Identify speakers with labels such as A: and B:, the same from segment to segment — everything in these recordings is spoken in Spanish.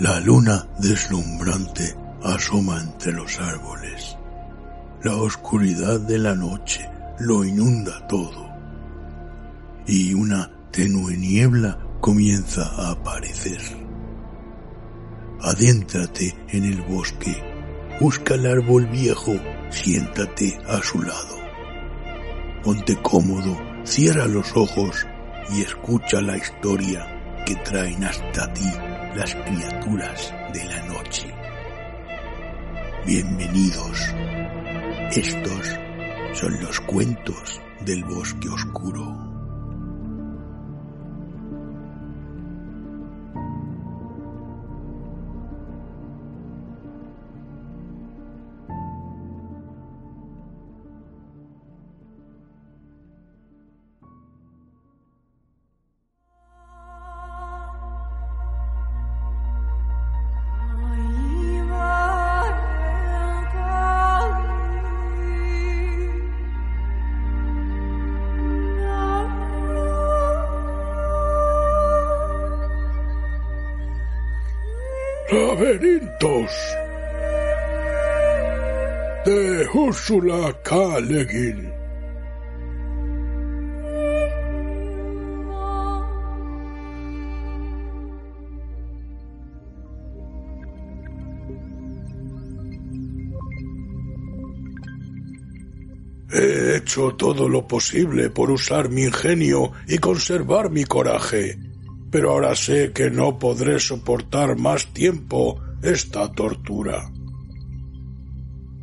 A: La luna deslumbrante asoma entre los árboles. La oscuridad de la noche lo inunda todo. Y una tenue niebla comienza a aparecer. Adéntrate en el bosque, busca el árbol viejo, siéntate a su lado. Ponte cómodo, cierra los ojos y escucha la historia que traen hasta ti las criaturas de la noche. Bienvenidos. Estos son los cuentos del bosque oscuro. Laberintos de Úrsula K. Le Guin. He hecho todo lo posible por usar mi ingenio y conservar mi coraje, pero ahora sé que no podré soportar más tiempo esta tortura.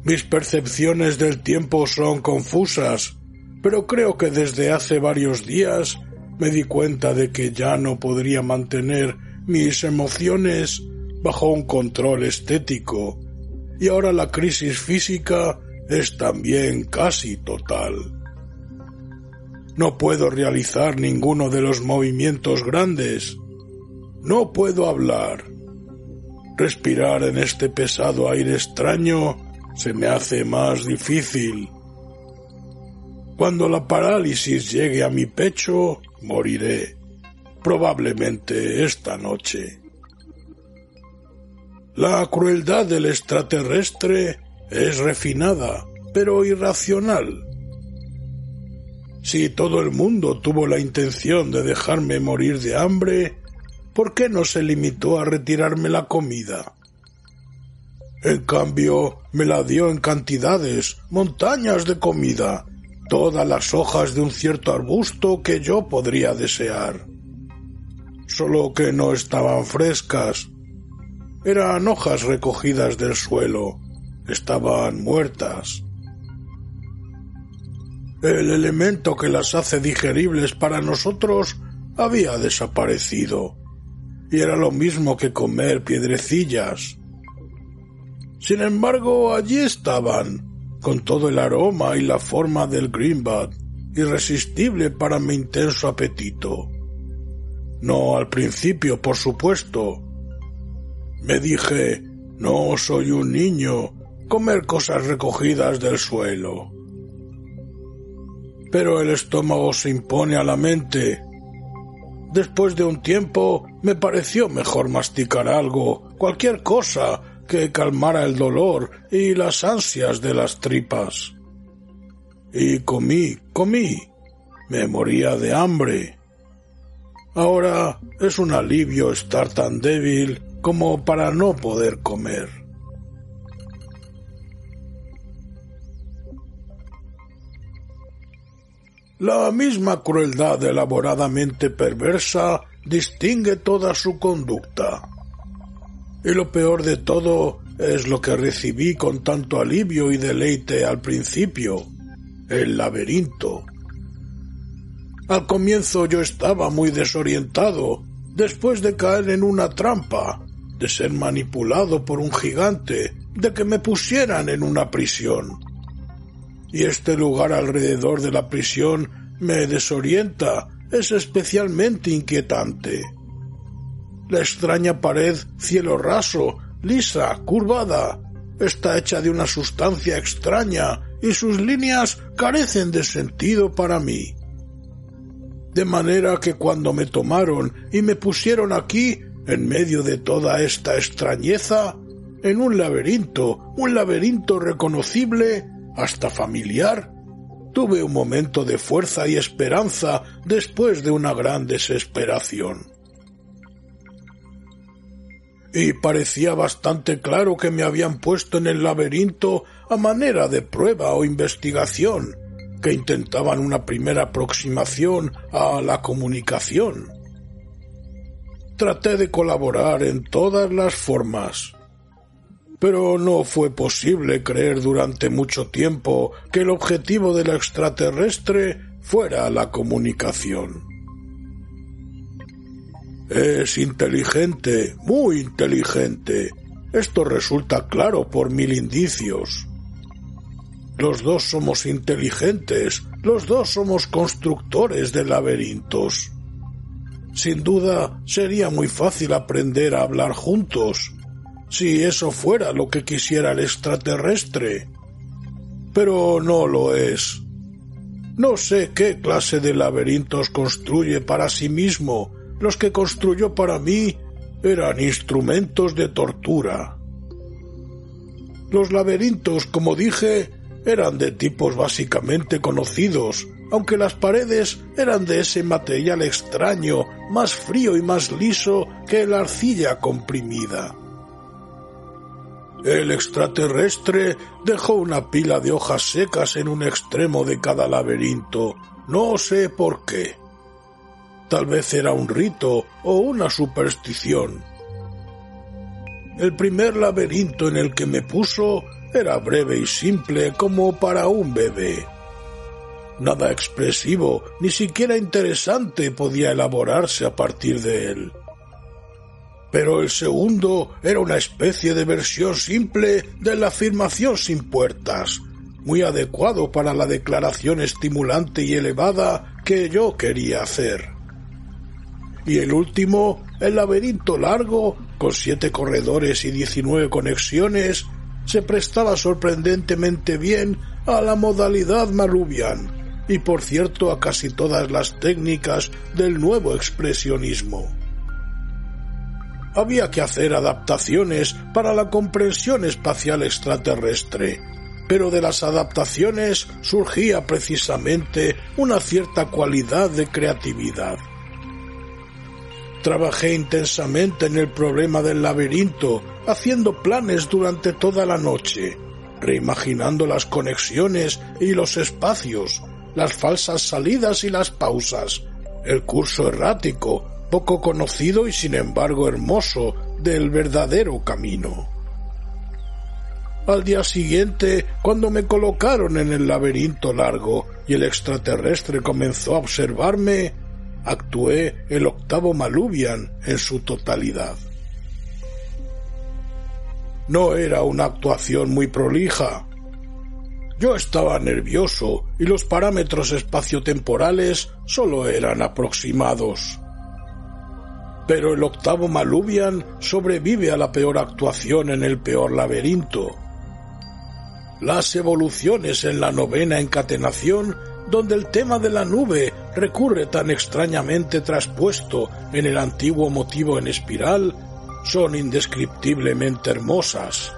A: Mis percepciones del tiempo son confusas, pero creo que desde hace varios días me di cuenta de que ya no podría mantener mis emociones bajo un control estético, y ahora la crisis física es también casi total. No puedo realizar ninguno de los movimientos grandes. No puedo hablar. Respirar en este pesado aire extraño se me hace más difícil. Cuando la parálisis llegue a mi pecho, moriré, probablemente esta noche. La crueldad del extraterrestre es refinada, pero irracional. Si todo el mundo tuvo la intención de dejarme morir de hambre, ¿por qué no se limitó a retirarme la comida? En cambio, me la dio en cantidades, montañas de comida, todas las hojas de un cierto arbusto que yo podría desear. Solo que no estaban frescas. Eran hojas recogidas del suelo, estaban muertas. El elemento que las hace digeribles para nosotros había desaparecido, y era lo mismo que comer piedrecillas. Sin embargo, allí estaban, con todo el aroma y la forma del greenbud, irresistible para mi intenso apetito. No al principio, por supuesto. Me dije, no soy un niño, comer cosas recogidas del suelo pero el estómago se impone a la mente. Después de un tiempo me pareció mejor masticar algo, cualquier cosa que calmara el dolor y las ansias de las tripas. Y comí, comí. Me moría de hambre. Ahora es un alivio estar tan débil como para no poder comer. La misma crueldad elaboradamente perversa distingue toda su conducta. Y lo peor de todo es lo que recibí con tanto alivio y deleite al principio, el laberinto. Al comienzo yo estaba muy desorientado, después de caer en una trampa, de ser manipulado por un gigante, de que me pusieran en una prisión. Y este lugar alrededor de la prisión me desorienta, es especialmente inquietante. La extraña pared, cielo raso, lisa, curvada, está hecha de una sustancia extraña y sus líneas carecen de sentido para mí. De manera que cuando me tomaron y me pusieron aquí, en medio de toda esta extrañeza, en un laberinto, un laberinto reconocible, hasta familiar, tuve un momento de fuerza y esperanza después de una gran desesperación. Y parecía bastante claro que me habían puesto en el laberinto a manera de prueba o investigación, que intentaban una primera aproximación a la comunicación. Traté de colaborar en todas las formas, pero no fue posible creer durante mucho tiempo que el objetivo del extraterrestre fuera la comunicación. Es inteligente, muy inteligente. Esto resulta claro por mil indicios. Los dos somos inteligentes, los dos somos constructores de laberintos. Sin duda, sería muy fácil aprender a hablar juntos, si eso fuera lo que quisiera el extraterrestre. Pero no lo es. No sé qué clase de laberintos construye para sí mismo. Los que construyó para mí eran instrumentos de tortura. Los laberintos, como dije, eran de tipos básicamente conocidos, aunque las paredes eran de ese material extraño, más frío y más liso que la arcilla comprimida. El extraterrestre dejó una pila de hojas secas en un extremo de cada laberinto. No sé por qué. Tal vez era un rito o una superstición. El primer laberinto en el que me puso era breve y simple como para un bebé. Nada expresivo, ni siquiera interesante podía elaborarse a partir de él. Pero el segundo era una especie de versión simple de la afirmación sin puertas, muy adecuado para la declaración estimulante y elevada que yo quería hacer. Y el último, el laberinto largo, con siete corredores y diecinueve conexiones, se prestaba sorprendentemente bien a la modalidad Malubian y por cierto a casi todas las técnicas del nuevo expresionismo. Había que hacer adaptaciones para la comprensión espacial extraterrestre, pero de las adaptaciones surgía precisamente una cierta cualidad de creatividad. Trabajé intensamente en el problema del laberinto, haciendo planes durante toda la noche, reimaginando las conexiones y los espacios, las falsas salidas y las pausas, el curso errático, poco conocido y sin embargo hermoso, del verdadero camino. Al día siguiente, cuando me colocaron en el laberinto largo y el extraterrestre comenzó a observarme, actué el octavo Malubian en su totalidad. No era una actuación muy prolija. Yo estaba nervioso y los parámetros espaciotemporales solo eran aproximados. Pero el octavo Malubian sobrevive a la peor actuación en el peor laberinto. Las evoluciones en la novena encatenación donde el tema de la nube recurre tan extrañamente traspuesto en el antiguo motivo en espiral, son indescriptiblemente hermosas.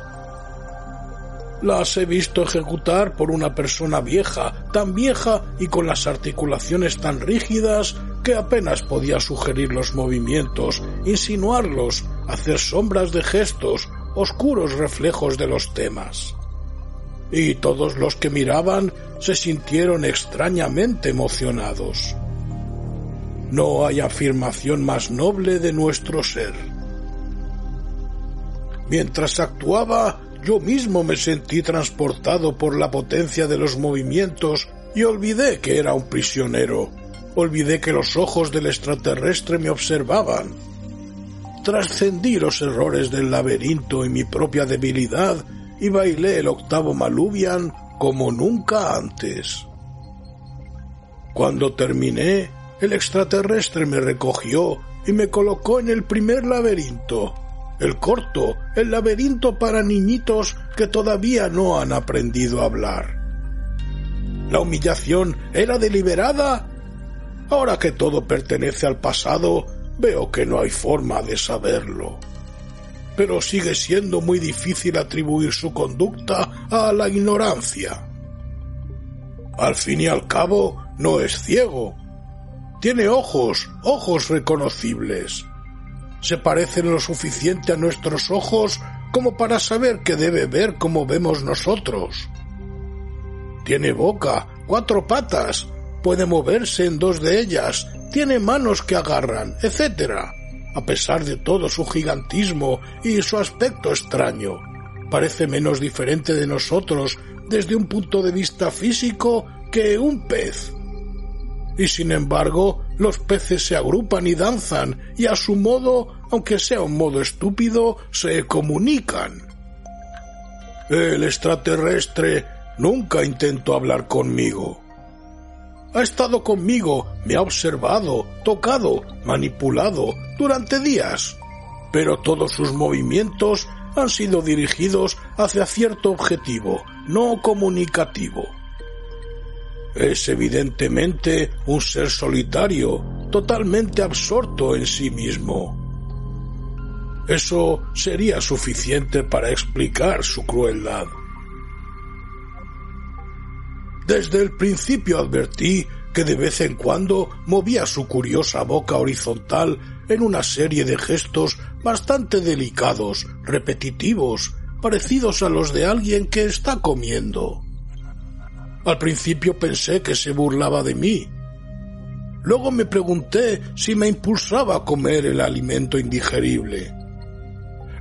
A: Las he visto ejecutar por una persona vieja, tan vieja y con las articulaciones tan rígidas que apenas podía sugerir los movimientos, insinuarlos, hacer sombras de gestos, oscuros reflejos de los temas y todos los que miraban se sintieron extrañamente emocionados. No hay afirmación más noble de nuestro ser. Mientras actuaba, yo mismo me sentí transportado por la potencia de los movimientos y olvidé que era un prisionero, olvidé que los ojos del extraterrestre me observaban. Trascendí los errores del laberinto y mi propia debilidad y bailé el octavo Malubian como nunca antes. Cuando terminé, el extraterrestre me recogió y me colocó en el primer laberinto, el corto, el laberinto para niñitos que todavía no han aprendido a hablar. ¿La humillación era deliberada? Ahora que todo pertenece al pasado, veo que no hay forma de saberlo. Pero sigue siendo muy difícil atribuir su conducta a la ignorancia. Al fin y al cabo, no es ciego. Tiene ojos, ojos reconocibles. Se parecen lo suficiente a nuestros ojos como para saber que debe ver como vemos nosotros. Tiene boca, cuatro patas, puede moverse en dos de ellas, tiene manos que agarran, etc. A pesar de todo su gigantismo y su aspecto extraño, parece menos diferente de nosotros desde un punto de vista físico que un pez. Y sin embargo, los peces se agrupan y danzan y a su modo, aunque sea un modo estúpido, se comunican. El extraterrestre nunca intentó hablar conmigo. Ha estado conmigo, me ha observado, tocado, manipulado durante días, pero todos sus movimientos han sido dirigidos hacia cierto objetivo, no comunicativo. Es evidentemente un ser solitario, totalmente absorto en sí mismo. Eso sería suficiente para explicar su crueldad. Desde el principio advertí que de vez en cuando movía su curiosa boca horizontal en una serie de gestos bastante delicados, repetitivos, parecidos a los de alguien que está comiendo. Al principio pensé que se burlaba de mí. Luego me pregunté si me impulsaba a comer el alimento indigerible.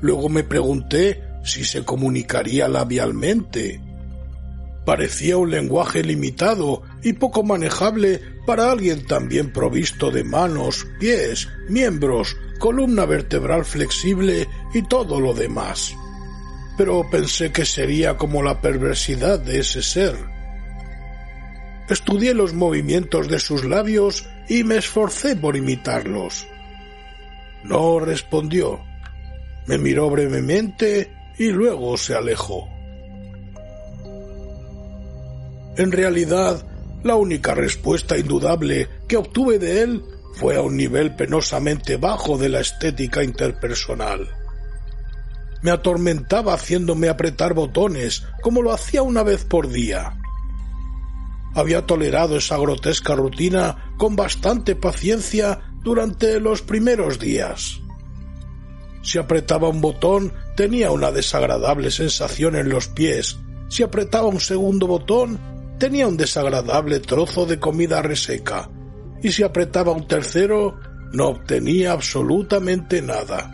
A: Luego me pregunté si se comunicaría labialmente. Parecía un lenguaje limitado y poco manejable para alguien tan bien provisto de manos, pies, miembros, columna vertebral flexible y todo lo demás. Pero pensé que sería como la perversidad de ese ser Estudié los movimientos de sus labios y me esforcé por imitarlos. No respondió. Me miró brevemente y luego se alejó. En realidad, la única respuesta indudable que obtuve de él fue a un nivel penosamente bajo de la estética interpersonal. Me atormentaba haciéndome apretar botones, como lo hacía una vez por día había tolerado esa grotesca rutina con bastante paciencia durante los primeros días. Si apretaba un botón tenía una desagradable sensación en los pies, si apretaba un segundo botón tenía un desagradable trozo de comida reseca, y si apretaba un tercero no obtenía absolutamente nada.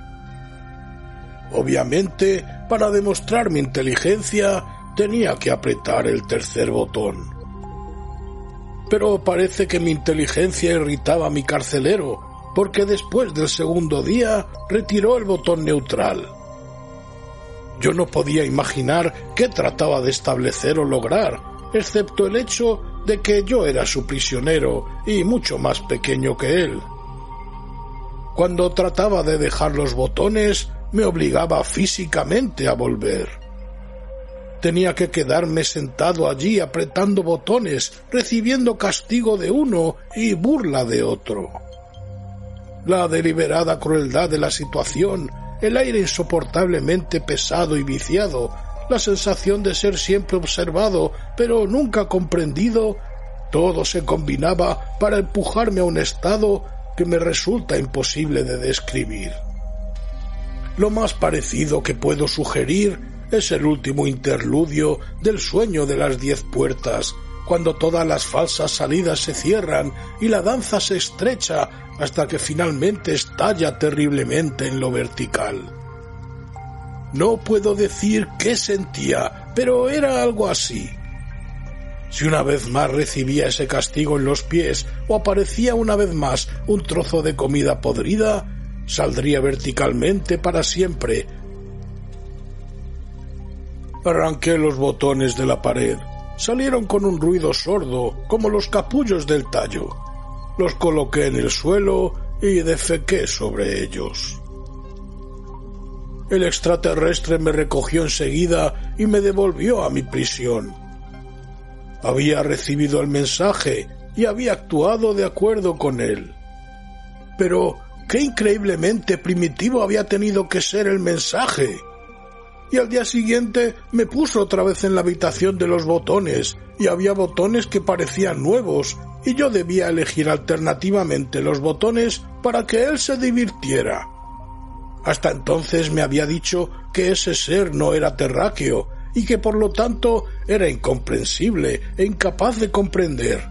A: Obviamente, para demostrar mi inteligencia, tenía que apretar el tercer botón pero parece que mi inteligencia irritaba a mi carcelero, porque después del segundo día retiró el botón neutral. Yo no podía imaginar qué trataba de establecer o lograr, excepto el hecho de que yo era su prisionero y mucho más pequeño que él. Cuando trataba de dejar los botones, me obligaba físicamente a volver. Tenía que quedarme sentado allí apretando botones, recibiendo castigo de uno y burla de otro. La deliberada crueldad de la situación, el aire insoportablemente pesado y viciado, la sensación de ser siempre observado pero nunca comprendido, todo se combinaba para empujarme a un estado que me resulta imposible de describir. Lo más parecido que puedo sugerir es el último interludio del sueño de las diez puertas, cuando todas las falsas salidas se cierran y la danza se estrecha hasta que finalmente estalla terriblemente en lo vertical. No puedo decir qué sentía, pero era algo así. Si una vez más recibía ese castigo en los pies o aparecía una vez más un trozo de comida podrida, saldría verticalmente para siempre. Arranqué los botones de la pared. Salieron con un ruido sordo, como los capullos del tallo. Los coloqué en el suelo y defequé sobre ellos. El extraterrestre me recogió enseguida y me devolvió a mi prisión. Había recibido el mensaje y había actuado de acuerdo con él. Pero qué increíblemente primitivo había tenido que ser el mensaje. Y al día siguiente me puso otra vez en la habitación de los botones, y había botones que parecían nuevos, y yo debía elegir alternativamente los botones para que él se divirtiera. Hasta entonces me había dicho que ese ser no era terráqueo y que por lo tanto era incomprensible e incapaz de comprender,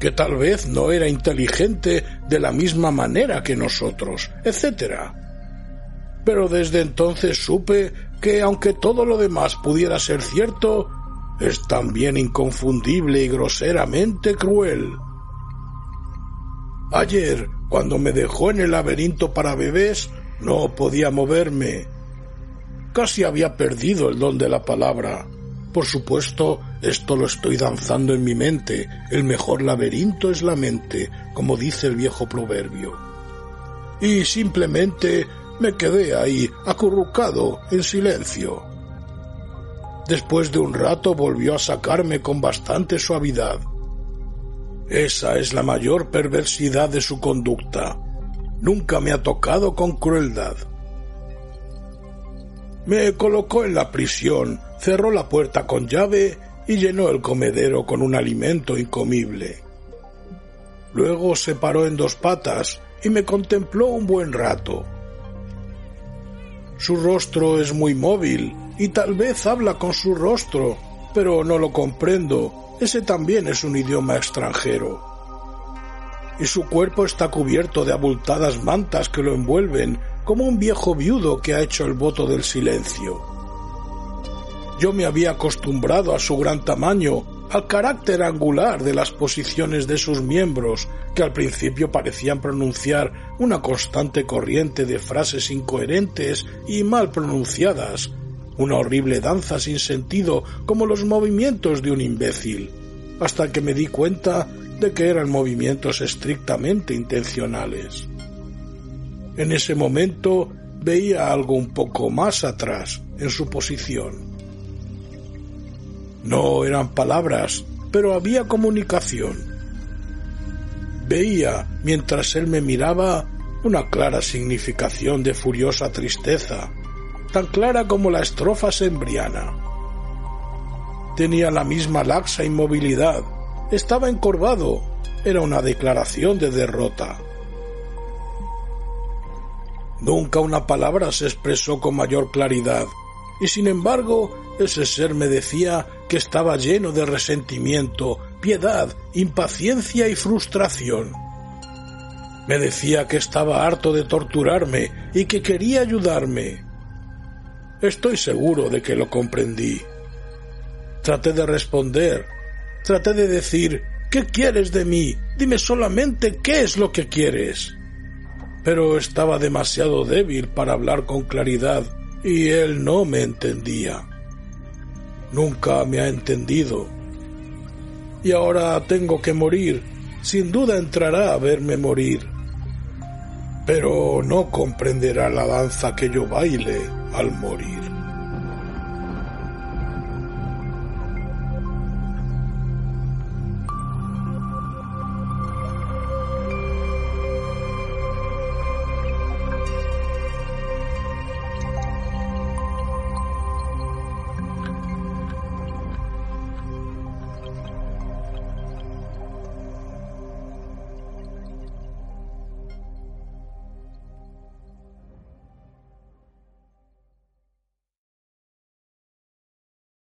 A: que tal vez no era inteligente de la misma manera que nosotros, etc. Pero desde entonces supe que aunque todo lo demás pudiera ser cierto, es también inconfundible y groseramente cruel. Ayer, cuando me dejó en el laberinto para bebés, no podía moverme. Casi había perdido el don de la palabra. Por supuesto, esto lo estoy danzando en mi mente. El mejor laberinto es la mente, como dice el viejo proverbio. Y simplemente me quedé ahí, acurrucado, en silencio. Después de un rato volvió a sacarme con bastante suavidad. Esa es la mayor perversidad de su conducta nunca me ha tocado con crueldad. Me colocó en la prisión, cerró la puerta con llave y llenó el comedero con un alimento incomible. Luego se paró en dos patas y me contempló un buen rato. Su rostro es muy móvil y tal vez habla con su rostro, pero no lo comprendo. Ese también es un idioma extranjero y su cuerpo está cubierto de abultadas mantas que lo envuelven como un viejo viudo que ha hecho el voto del silencio. Yo me había acostumbrado a su gran tamaño, al carácter angular de las posiciones de sus miembros, que al principio parecían pronunciar una constante corriente de frases incoherentes y mal pronunciadas, una horrible danza sin sentido como los movimientos de un imbécil, hasta que me di cuenta de que eran movimientos estrictamente intencionales. En ese momento veía algo un poco más atrás en su posición. No eran palabras, pero había comunicación. Veía, mientras él me miraba, una clara significación de furiosa tristeza, tan clara como la estrofa sembriana. Tenía la misma laxa inmovilidad, estaba encorvado. Era una declaración de derrota. Nunca una palabra se expresó con mayor claridad, y sin embargo ese ser me decía que estaba lleno de resentimiento, piedad, impaciencia y frustración. Me decía que estaba harto de torturarme y que quería ayudarme. Estoy seguro de que lo comprendí. Traté de responder, Traté de decir, ¿qué quieres de mí? Dime solamente qué es lo que quieres. Pero estaba demasiado débil para hablar con claridad y él no me entendía. Nunca me ha entendido. Y ahora tengo que morir. Sin duda entrará a verme morir. Pero no comprenderá la danza que yo baile al morir.